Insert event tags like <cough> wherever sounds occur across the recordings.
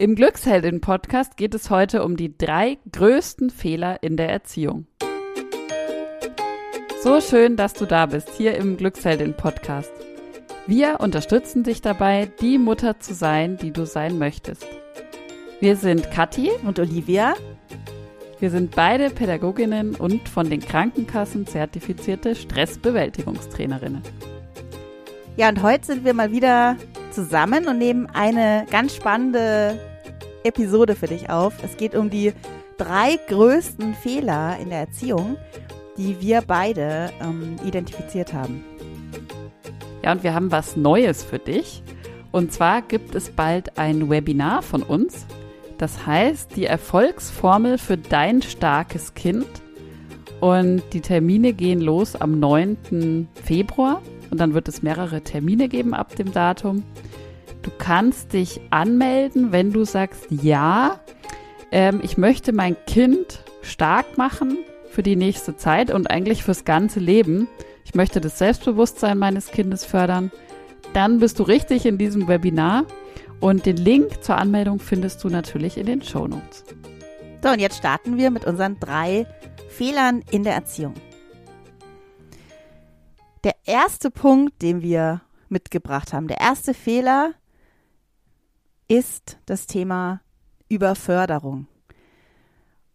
Im Glücksheldin-Podcast geht es heute um die drei größten Fehler in der Erziehung. So schön, dass du da bist, hier im Glücksheldin-Podcast. Wir unterstützen dich dabei, die Mutter zu sein, die du sein möchtest. Wir sind Kathi und Olivia. Wir sind beide Pädagoginnen und von den Krankenkassen zertifizierte Stressbewältigungstrainerinnen. Ja, und heute sind wir mal wieder zusammen und nehmen eine ganz spannende Episode für dich auf. Es geht um die drei größten Fehler in der Erziehung, die wir beide ähm, identifiziert haben. Ja, und wir haben was Neues für dich. Und zwar gibt es bald ein Webinar von uns. Das heißt, die Erfolgsformel für dein starkes Kind. Und die Termine gehen los am 9. Februar. Und dann wird es mehrere Termine geben ab dem Datum. Du kannst dich anmelden, wenn du sagst, ja, ähm, ich möchte mein Kind stark machen für die nächste Zeit und eigentlich fürs ganze Leben. Ich möchte das Selbstbewusstsein meines Kindes fördern. Dann bist du richtig in diesem Webinar und den Link zur Anmeldung findest du natürlich in den Show Notes. So, und jetzt starten wir mit unseren drei Fehlern in der Erziehung. Der erste Punkt, den wir mitgebracht haben, der erste Fehler ist das Thema Überförderung.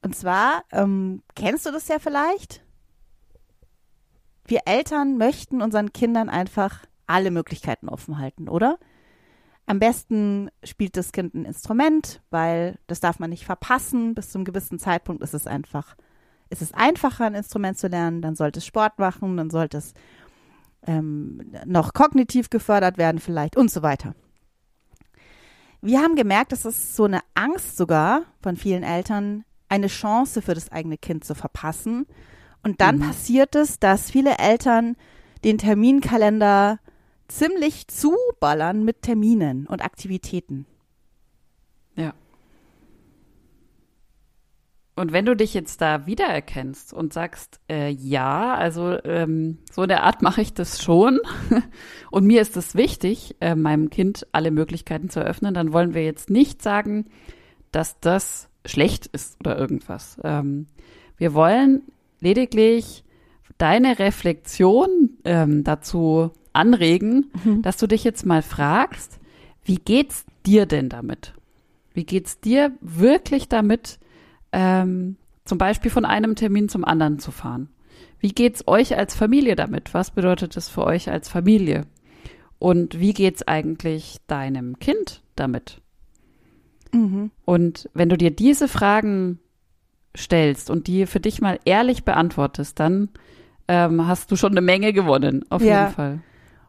Und zwar, ähm, kennst du das ja vielleicht? Wir Eltern möchten unseren Kindern einfach alle Möglichkeiten offen halten, oder? Am besten spielt das Kind ein Instrument, weil das darf man nicht verpassen. Bis zu einem gewissen Zeitpunkt ist es einfach, ist es einfacher, ein Instrument zu lernen. Dann sollte es Sport machen, dann sollte es ähm, noch kognitiv gefördert werden vielleicht und so weiter. Wir haben gemerkt, dass es so eine Angst sogar von vielen Eltern, eine Chance für das eigene Kind zu verpassen. Und dann mhm. passiert es, dass viele Eltern den Terminkalender ziemlich zuballern mit Terminen und Aktivitäten. Ja. Und wenn du dich jetzt da wiedererkennst und sagst, äh, ja, also ähm, so in der Art mache ich das schon <laughs> und mir ist es wichtig, äh, meinem Kind alle Möglichkeiten zu eröffnen, dann wollen wir jetzt nicht sagen, dass das schlecht ist oder irgendwas. Ähm, wir wollen lediglich deine Reflexion ähm, dazu anregen, mhm. dass du dich jetzt mal fragst, wie geht's dir denn damit? Wie geht's dir wirklich damit, ähm, zum Beispiel von einem Termin zum anderen zu fahren. Wie geht's euch als Familie damit? Was bedeutet es für euch als Familie? Und wie geht's eigentlich deinem Kind damit? Mhm. Und wenn du dir diese Fragen stellst und die für dich mal ehrlich beantwortest, dann ähm, hast du schon eine Menge gewonnen, auf ja. jeden Fall.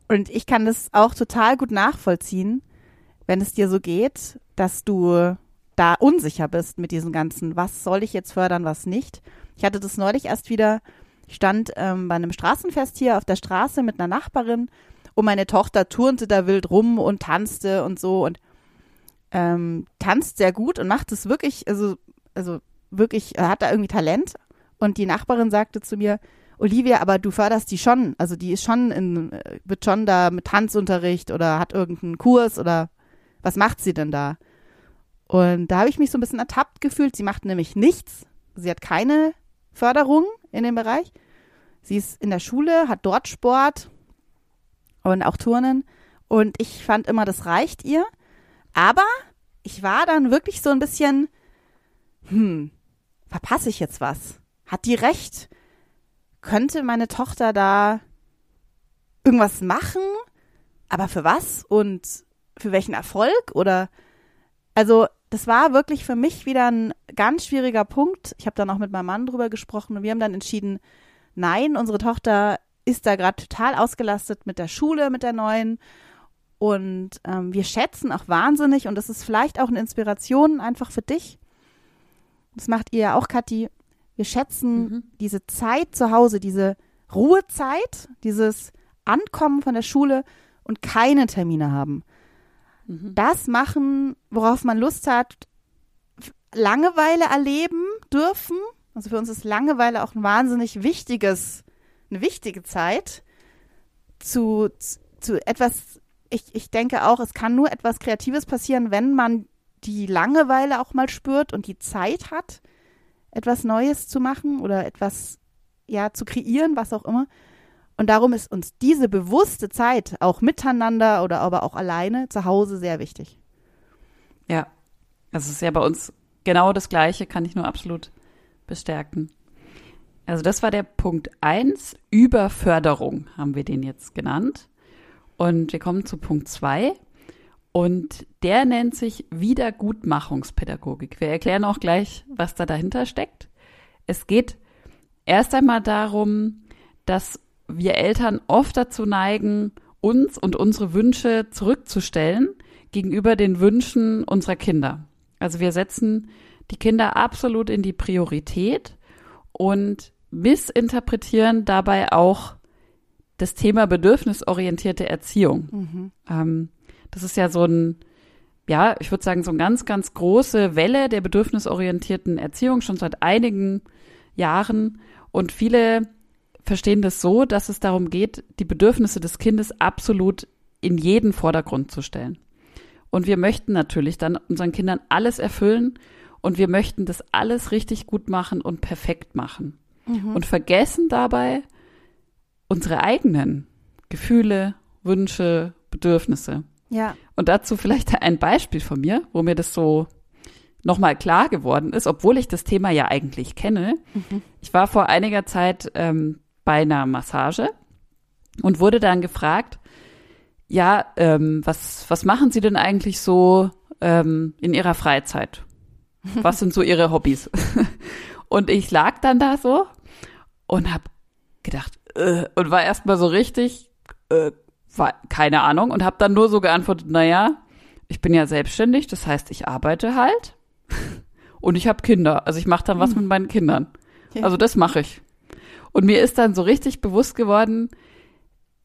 Und ich kann das auch total gut nachvollziehen, wenn es dir so geht, dass du da unsicher bist mit diesen ganzen, was soll ich jetzt fördern, was nicht. Ich hatte das neulich erst wieder, ich stand ähm, bei einem Straßenfest hier auf der Straße mit einer Nachbarin und meine Tochter turnte da wild rum und tanzte und so und ähm, tanzt sehr gut und macht es wirklich, also, also wirklich, hat da irgendwie Talent. Und die Nachbarin sagte zu mir, Olivia, aber du förderst die schon. Also die ist schon in, wird schon da mit Tanzunterricht oder hat irgendeinen Kurs oder was macht sie denn da? Und da habe ich mich so ein bisschen ertappt gefühlt. Sie macht nämlich nichts. Sie hat keine Förderung in dem Bereich. Sie ist in der Schule, hat dort Sport und auch Turnen. Und ich fand immer, das reicht ihr. Aber ich war dann wirklich so ein bisschen, hm, verpasse ich jetzt was? Hat die recht? Könnte meine Tochter da irgendwas machen? Aber für was? Und für welchen Erfolg? Oder also das war wirklich für mich wieder ein ganz schwieriger Punkt. Ich habe dann auch mit meinem Mann drüber gesprochen und wir haben dann entschieden, nein, unsere Tochter ist da gerade total ausgelastet mit der Schule, mit der neuen. Und ähm, wir schätzen auch wahnsinnig, und das ist vielleicht auch eine Inspiration einfach für dich. Das macht ihr ja auch, Kathi. Wir schätzen mhm. diese Zeit zu Hause, diese Ruhezeit, dieses Ankommen von der Schule und keine Termine haben. Mhm. Das machen, worauf man Lust hat, Langeweile erleben dürfen. Also für uns ist Langeweile auch ein wahnsinnig wichtiges, eine wichtige Zeit zu, zu etwas, ich, ich denke auch, es kann nur etwas Kreatives passieren, wenn man die Langeweile auch mal spürt und die Zeit hat, etwas Neues zu machen oder etwas ja zu kreieren, was auch immer. Und darum ist uns diese bewusste Zeit auch miteinander oder aber auch alleine zu Hause sehr wichtig. Ja, also es ist ja bei uns genau das Gleiche, kann ich nur absolut bestärken. Also das war der Punkt eins Überförderung haben wir den jetzt genannt. Und wir kommen zu Punkt zwei Und der nennt sich Wiedergutmachungspädagogik. Wir erklären auch gleich, was da dahinter steckt. Es geht erst einmal darum, dass wir Eltern oft dazu neigen, uns und unsere Wünsche zurückzustellen gegenüber den Wünschen unserer Kinder. Also wir setzen die Kinder absolut in die Priorität und missinterpretieren dabei auch das Thema bedürfnisorientierte Erziehung. Mhm. Ähm, das ist ja so ein, ja, ich würde sagen, so eine ganz, ganz große Welle der bedürfnisorientierten Erziehung schon seit einigen Jahren. Und viele verstehen das so, dass es darum geht, die Bedürfnisse des Kindes absolut in jeden Vordergrund zu stellen. Und wir möchten natürlich dann unseren Kindern alles erfüllen und wir möchten das alles richtig gut machen und perfekt machen. Mhm. Und vergessen dabei unsere eigenen Gefühle, Wünsche, Bedürfnisse. Ja. Und dazu vielleicht ein Beispiel von mir, wo mir das so nochmal klar geworden ist, obwohl ich das Thema ja eigentlich kenne. Mhm. Ich war vor einiger Zeit ähm, bei einer Massage und wurde dann gefragt, ja, ähm, was, was machen Sie denn eigentlich so ähm, in Ihrer Freizeit? Was sind so Ihre Hobbys? <laughs> und ich lag dann da so und habe gedacht, äh, und war erstmal so richtig, äh, war, keine Ahnung, und habe dann nur so geantwortet, naja, ich bin ja selbstständig, das heißt, ich arbeite halt <laughs> und ich habe Kinder. Also ich mache dann was hm. mit meinen Kindern. Also das mache ich. Und mir ist dann so richtig bewusst geworden,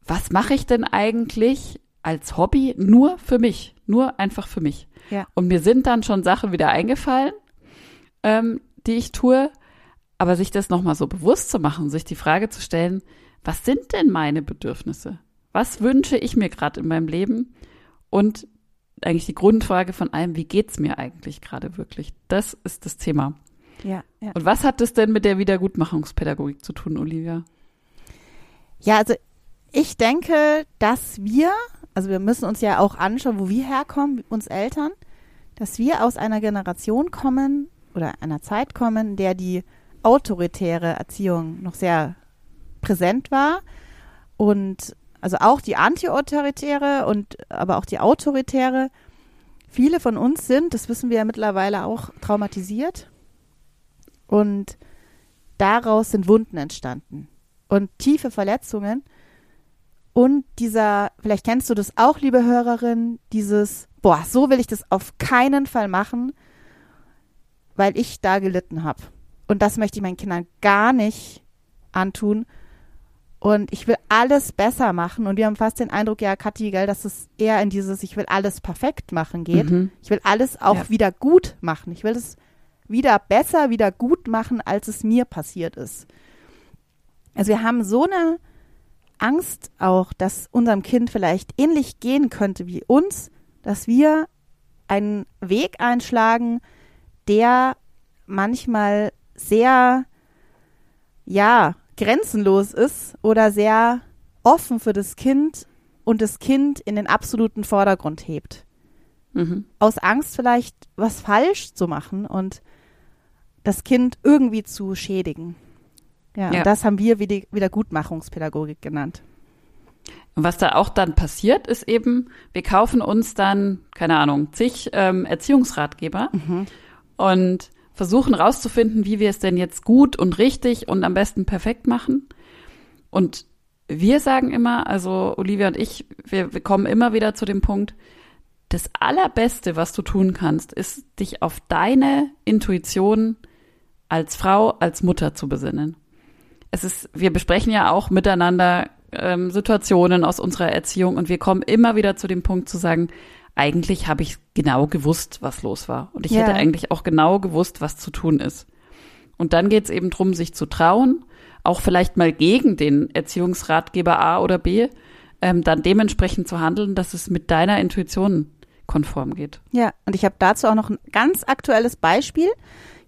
was mache ich denn eigentlich als Hobby nur für mich, nur einfach für mich. Ja. Und mir sind dann schon Sachen wieder eingefallen, ähm, die ich tue, aber sich das nochmal so bewusst zu machen, sich die Frage zu stellen, was sind denn meine Bedürfnisse? Was wünsche ich mir gerade in meinem Leben? Und eigentlich die Grundfrage von allem, wie geht's mir eigentlich gerade wirklich? Das ist das Thema. Ja, ja. Und was hat das denn mit der Wiedergutmachungspädagogik zu tun, Olivia? Ja, also ich denke, dass wir, also wir müssen uns ja auch anschauen, wo wir herkommen, uns Eltern, dass wir aus einer Generation kommen oder einer Zeit kommen, in der die autoritäre Erziehung noch sehr präsent war und also auch die antiautoritäre und aber auch die autoritäre. Viele von uns sind, das wissen wir ja mittlerweile auch, traumatisiert und daraus sind Wunden entstanden und tiefe Verletzungen. Und dieser, vielleicht kennst du das auch, liebe Hörerin, dieses, boah, so will ich das auf keinen Fall machen, weil ich da gelitten habe. Und das möchte ich meinen Kindern gar nicht antun. Und ich will alles besser machen. Und wir haben fast den Eindruck, ja, Kathi, gell, dass es eher in dieses, ich will alles perfekt machen geht. Mhm. Ich will alles auch ja. wieder gut machen. Ich will es wieder besser, wieder gut machen, als es mir passiert ist. Also wir haben so eine Angst auch, dass unserem Kind vielleicht ähnlich gehen könnte wie uns, dass wir einen Weg einschlagen, der manchmal sehr, ja, grenzenlos ist oder sehr offen für das Kind und das Kind in den absoluten Vordergrund hebt. Mhm. Aus Angst vielleicht was falsch zu machen und das Kind irgendwie zu schädigen. Ja, ja. das haben wir Wiedergutmachungspädagogik genannt. Und was da auch dann passiert, ist eben, wir kaufen uns dann, keine Ahnung, zig ähm, Erziehungsratgeber mhm. und versuchen rauszufinden, wie wir es denn jetzt gut und richtig und am besten perfekt machen. Und wir sagen immer, also Olivia und ich, wir, wir kommen immer wieder zu dem Punkt, das Allerbeste, was du tun kannst, ist, dich auf deine Intuition als Frau, als Mutter zu besinnen. Es ist, wir besprechen ja auch miteinander ähm, Situationen aus unserer Erziehung und wir kommen immer wieder zu dem Punkt zu sagen, eigentlich habe ich genau gewusst, was los war. Und ich ja. hätte eigentlich auch genau gewusst, was zu tun ist. Und dann geht es eben darum, sich zu trauen, auch vielleicht mal gegen den Erziehungsratgeber A oder B, ähm, dann dementsprechend zu handeln, dass es mit deiner Intuition konform geht. Ja, und ich habe dazu auch noch ein ganz aktuelles Beispiel.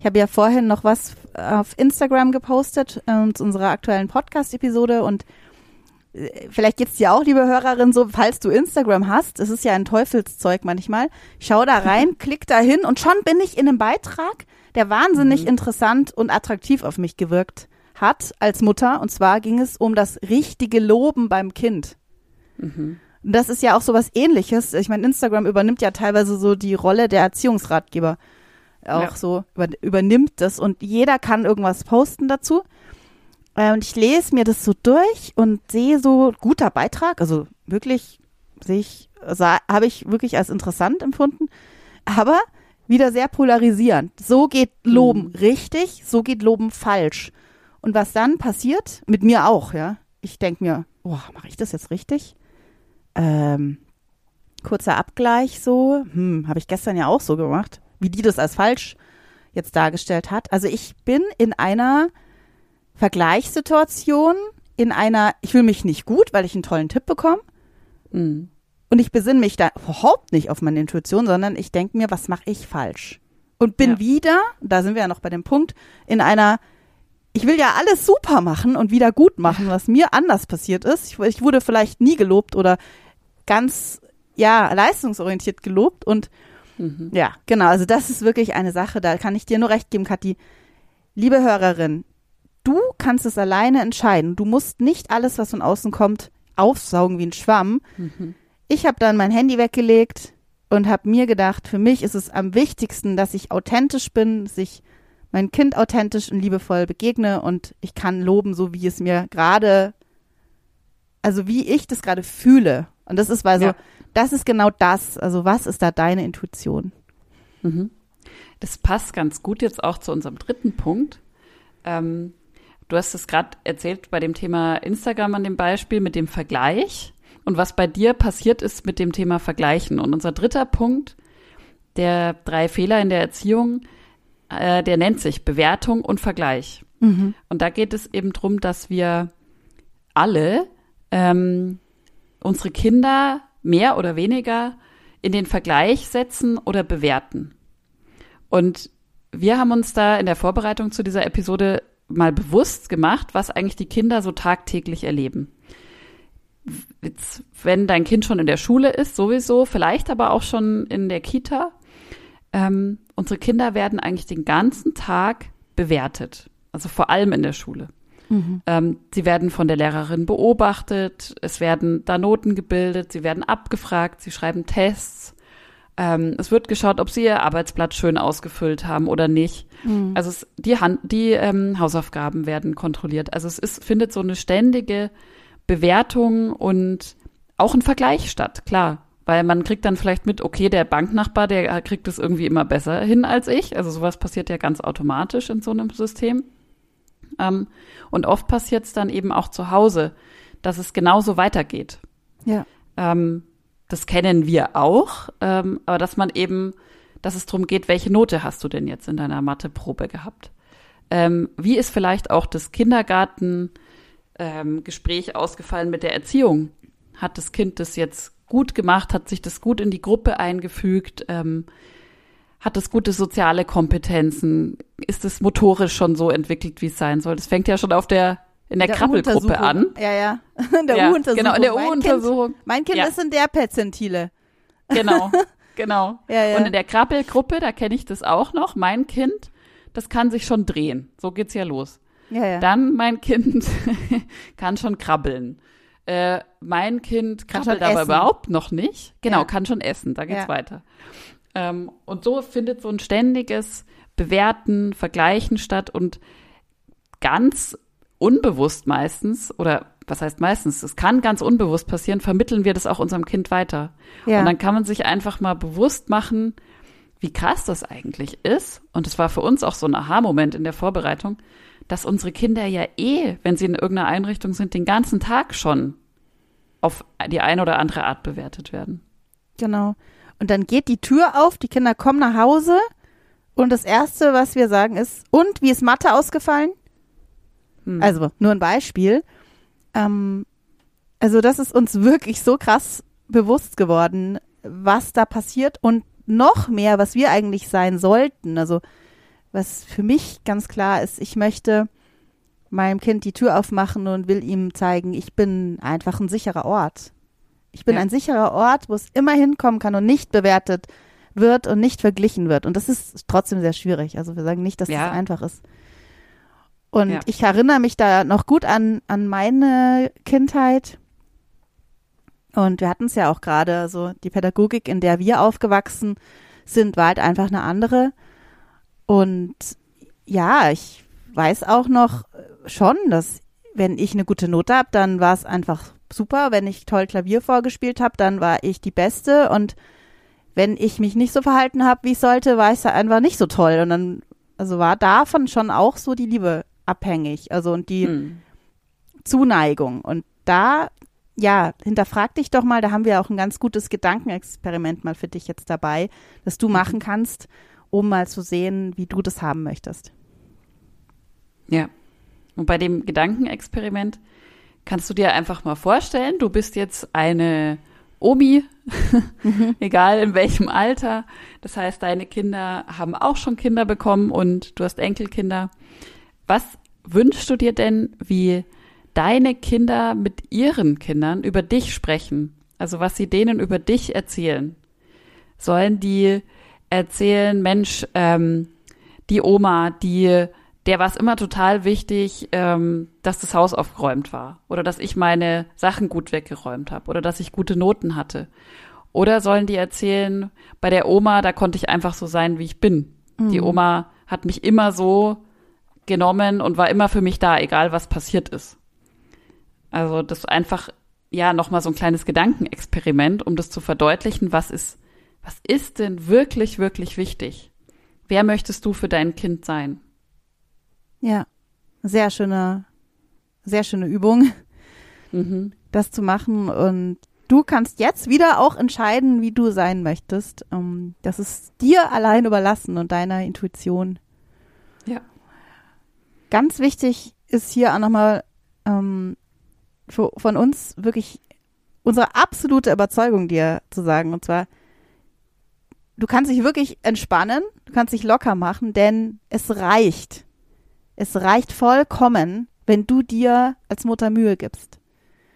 Ich habe ja vorhin noch was auf Instagram gepostet äh, zu unserer aktuellen Podcast-Episode und äh, vielleicht geht's dir auch, liebe Hörerin, so, falls du Instagram hast, es ist ja ein Teufelszeug manchmal, schau da rein, <laughs> klick da hin und schon bin ich in einem Beitrag, der wahnsinnig Mhm. interessant und attraktiv auf mich gewirkt hat als Mutter. Und zwar ging es um das richtige Loben beim Kind. Mhm. Das ist ja auch so was ähnliches. Ich meine, Instagram übernimmt ja teilweise so die Rolle der Erziehungsratgeber. Auch Ja. so über, übernimmt das und jeder kann irgendwas posten dazu. Äh, Und ich lese mir das so durch und sehe so guter Beitrag, also wirklich sehe ich, habe ich wirklich als interessant empfunden, aber wieder sehr polarisierend. So geht Loben Mhm. richtig, so geht Loben falsch. Und was dann passiert, mit mir auch, ja. Ich denke mir, boah, mache ich das jetzt richtig? Ähm, kurzer Abgleich so, hm, habe ich gestern ja auch so gemacht, wie die das als falsch jetzt dargestellt hat. Also ich bin in einer Vergleichssituation, in einer, ich fühle mich nicht gut, weil ich einen tollen Tipp bekomme. Mhm. Und ich besinne mich da überhaupt nicht auf meine Intuition, sondern ich denke mir, was mache ich falsch? Und bin Ja. wieder, da sind wir ja noch bei dem Punkt, in einer, ich will ja alles super machen und wieder gut machen, was mir anders passiert ist. Ich, ich wurde vielleicht nie gelobt oder ganz, ja, leistungsorientiert gelobt und Mhm. ja, genau. Also das ist wirklich eine Sache, da kann ich dir nur recht geben, Kathi. Liebe Hörerin, du kannst es alleine entscheiden. Du musst nicht alles, was von außen kommt, aufsaugen wie ein Schwamm. Mhm. Ich habe dann mein Handy weggelegt und habe mir gedacht, für mich ist es am wichtigsten, dass ich authentisch bin, dass ich mein Kind authentisch und liebevoll begegne und ich kann loben, so wie es mir gerade, also wie ich das gerade fühle. Und das ist, weil so, Ja. Das ist genau das. Also was ist da deine Intuition? Mhm. Das passt ganz gut jetzt auch zu unserem dritten Punkt. Ähm, du hast es gerade erzählt bei dem Thema Instagram an dem Beispiel mit dem Vergleich und was bei dir passiert ist mit dem Thema Vergleichen. Und unser dritter Punkt, der drei Fehler in der Erziehung, äh, der nennt sich Bewertung und Vergleich. Mhm. Und da geht es eben drum, dass wir alle ähm, unsere Kinder mehr oder weniger in den Vergleich setzen oder bewerten. Und wir haben uns da in der Vorbereitung zu dieser Episode mal bewusst gemacht, was eigentlich die Kinder so tagtäglich erleben. Jetzt, wenn dein Kind schon in der Schule ist, sowieso, vielleicht aber auch schon in der Kita, ähm, unsere Kinder werden eigentlich den ganzen Tag bewertet. Also vor allem in der Schule. Mhm. Ähm, sie werden von der Lehrerin beobachtet, es werden da Noten gebildet, sie werden abgefragt, sie schreiben Tests. Ähm, es wird geschaut, ob sie ihr Arbeitsblatt schön ausgefüllt haben oder nicht. Mhm. Also es, die, Hand, die ähm, Hausaufgaben werden kontrolliert. Also es ist, findet so eine ständige Bewertung und auch ein Vergleich statt, klar. Weil man kriegt dann vielleicht mit, okay, der Banknachbar, der kriegt es irgendwie immer besser hin als ich. Also sowas passiert ja ganz automatisch in so einem System. Ähm, und oft passiert es dann eben auch zu Hause, dass es genauso weitergeht. Ja. Ähm, das kennen wir auch, ähm, aber dass man eben, dass es darum geht, welche Note hast du denn jetzt in deiner Matheprobe gehabt? Wie ist vielleicht auch das Kindergarten ähm, Gespräch ausgefallen mit der Erziehung? Hat das Kind das jetzt gut gemacht? Hat sich das gut in die Gruppe eingefügt? Hat es gute soziale Kompetenzen? Ist es motorisch schon so entwickelt, wie es sein soll? Das fängt ja schon auf der in der, Krabbelgruppe an. U-Untersuchung. Ja, ja. In <laughs> der ja, U-Untersuchung. genau, in der Mein Kind, U-Untersuchung. mein kind Ja. ist in der Perzentile. Genau, <laughs> genau. Ja, ja. Und in der Krabbelgruppe, da kenne ich das auch noch, mein Kind, das kann sich schon drehen. So geht's ja los. Ja, ja. Dann mein Kind <laughs> kann schon krabbeln. Äh, mein Kind krabbelt aber essen. überhaupt noch nicht. Genau, Ja. kann schon essen. Da geht's weiter. Ähm, und so findet so ein ständiges Bewerten, Vergleichen statt und ganz unbewusst meistens oder was heißt meistens, es kann ganz unbewusst passieren, vermitteln wir das auch unserem Kind weiter. ja. Und dann kann man sich einfach mal bewusst machen, wie krass das eigentlich ist. Und es war für uns auch so ein Aha-Moment in der Vorbereitung, dass unsere Kinder ja eh, wenn sie in irgendeiner Einrichtung sind, den ganzen Tag schon auf die eine oder andere Art bewertet werden. Genau. Und dann geht die Tür auf, die Kinder kommen nach Hause und das Erste, was wir sagen, ist, und wie ist Mathe ausgefallen? Hm. Also nur ein Beispiel. Ähm, also das ist uns wirklich so krass bewusst geworden, was da passiert und noch mehr, was wir eigentlich sein sollten. Also was für mich ganz klar ist, ich möchte meinem Kind die Tür aufmachen und will ihm zeigen, ich bin einfach ein sicherer Ort. Ich bin ja. ein sicherer Ort, wo es immer hinkommen kann und nicht bewertet wird und nicht verglichen wird. Und das ist trotzdem sehr schwierig. Also wir sagen nicht, dass ja. das einfach ist. Und ja. ich erinnere mich da noch gut an, an meine Kindheit. Und wir hatten es ja auch gerade, so die Pädagogik, in der wir aufgewachsen sind, war halt einfach eine andere. Und ja, ich weiß auch noch schon, dass wenn ich eine gute Note habe, dann war es einfach super. Wenn ich toll Klavier vorgespielt habe, dann war ich die Beste. Und wenn ich mich nicht so verhalten habe, wie ich sollte, war ich einfach nicht so toll. Und dann, also war davon schon auch so die Liebe abhängig. Also und die hm. Zuneigung. Und da, ja, hinterfrag dich doch mal, da haben wir auch ein ganz gutes Gedankenexperiment mal für dich jetzt dabei, das du mhm. machen kannst, um mal zu sehen, wie du das haben möchtest. Ja. Und bei dem Gedankenexperiment kannst du dir einfach mal vorstellen, du bist jetzt eine Omi, <laughs> egal in welchem Alter. Das heißt, deine Kinder haben auch schon Kinder bekommen und du hast Enkelkinder. Was wünschst du dir denn, wie deine Kinder mit ihren Kindern über dich sprechen? Also was sie denen über dich erzählen? Sollen die erzählen, Mensch, ähm, die Oma, die der war es immer total wichtig, ähm, dass das Haus aufgeräumt war oder dass ich meine Sachen gut weggeräumt habe oder dass ich gute Noten hatte. Oder sollen die erzählen, bei der Oma, da konnte ich einfach so sein, wie ich bin. Mhm. Die Oma hat mich immer so genommen und war immer für mich da, egal was passiert ist. Also das einfach ja nochmal so ein kleines Gedankenexperiment, um das zu verdeutlichen, was ist, was ist denn wirklich, wirklich wichtig? Wer möchtest du für dein Kind sein? Ja, sehr schöne, sehr schöne Übung, mhm. das zu machen. Und du kannst jetzt wieder auch entscheiden, wie du sein möchtest. Um, das ist dir allein überlassen und deiner Intuition. Ja. Ganz wichtig ist hier auch nochmal ähm, von uns wirklich unsere absolute Überzeugung dir zu sagen. Und zwar, du kannst dich wirklich entspannen, du kannst dich locker machen, denn es reicht. Es reicht vollkommen, wenn du dir als Mutter Mühe gibst.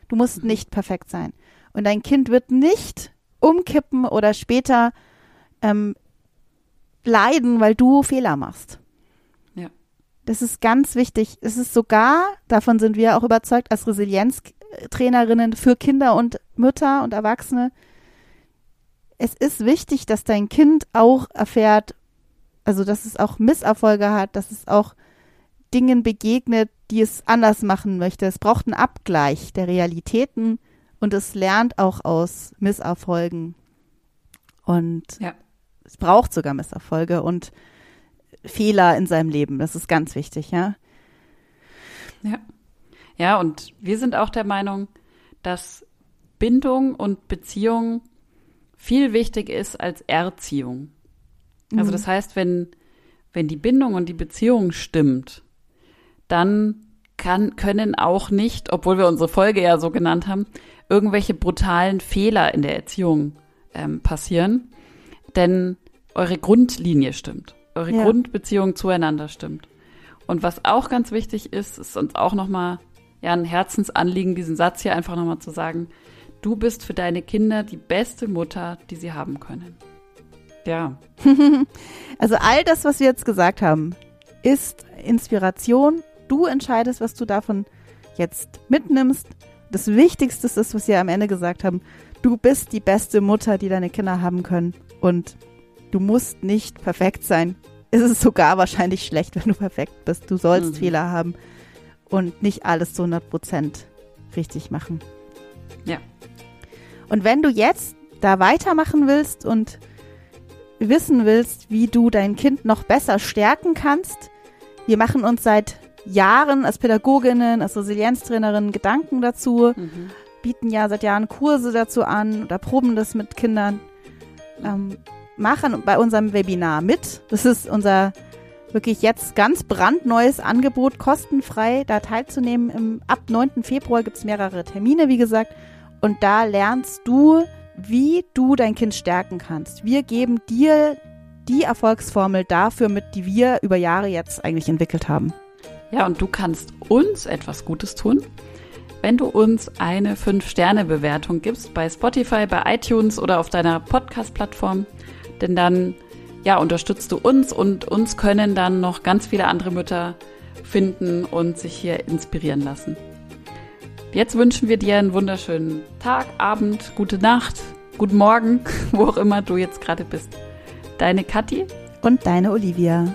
Du musst mhm. nicht perfekt sein. Und dein Kind wird nicht umkippen oder später ähm, leiden, weil du Fehler machst. Ja. Das ist ganz wichtig. Es ist sogar, davon sind wir auch überzeugt, als Resilienztrainerinnen für Kinder und Mütter und Erwachsene, es ist wichtig, dass dein Kind auch erfährt, also dass es auch Misserfolge hat, dass es auch Dingen begegnet, die es anders machen möchte. Es braucht einen Abgleich der Realitäten und es lernt auch aus Misserfolgen. Und ja. es braucht sogar Misserfolge und Fehler in seinem Leben. Das ist ganz wichtig, ja. Ja. Ja, und wir sind auch der Meinung, dass Bindung und Beziehung viel wichtig ist als Erziehung. Also mhm. das heißt, wenn, wenn die Bindung und die Beziehung stimmt, dann kann, können auch nicht, obwohl wir unsere Folge ja so genannt haben, irgendwelche brutalen Fehler in der Erziehung ähm, passieren. Denn eure Grundlinie stimmt. Eure ja. Grundbeziehung zueinander stimmt. Und was auch ganz wichtig ist, ist uns auch nochmal ja, ein Herzensanliegen, diesen Satz hier einfach nochmal zu sagen. Du bist für deine Kinder die beste Mutter, die sie haben können. Ja. <laughs> also all das, was wir jetzt gesagt haben, ist Inspiration Du entscheidest, was du davon jetzt mitnimmst. Das Wichtigste ist was wir am Ende gesagt haben. Du bist die beste Mutter, die deine Kinder haben können. Und du musst nicht perfekt sein. Es ist sogar wahrscheinlich schlecht, wenn du perfekt bist. Du sollst mhm. Fehler haben und nicht alles zu 100 Prozent richtig machen. Ja. Und wenn du jetzt da weitermachen willst und wissen willst, wie du dein Kind noch besser stärken kannst, wir machen uns seit Jahren als Pädagoginnen, als Resilienztrainerinnen Gedanken dazu, mhm. bieten ja seit Jahren Kurse dazu an oder proben das mit Kindern, ähm, machen bei unserem Webinar mit. Das ist unser wirklich jetzt ganz brandneues Angebot, kostenfrei da teilzunehmen. Im, ab 9. Februar gibt es mehrere Termine, wie gesagt. Und da lernst du, wie du dein Kind stärken kannst. Wir geben dir die Erfolgsformel dafür mit, die wir über Jahre jetzt eigentlich entwickelt haben. Ja, und du kannst uns etwas Gutes tun, wenn du uns eine 5-Sterne-Bewertung gibst bei Spotify, bei iTunes oder auf deiner Podcast-Plattform. Denn dann ja, unterstützt du uns und uns können dann noch ganz viele andere Mütter finden und sich hier inspirieren lassen. Jetzt wünschen wir dir einen wunderschönen Tag, Abend, gute Nacht, guten Morgen, <laughs> wo auch immer du jetzt gerade bist. Deine Kathi und deine Olivia.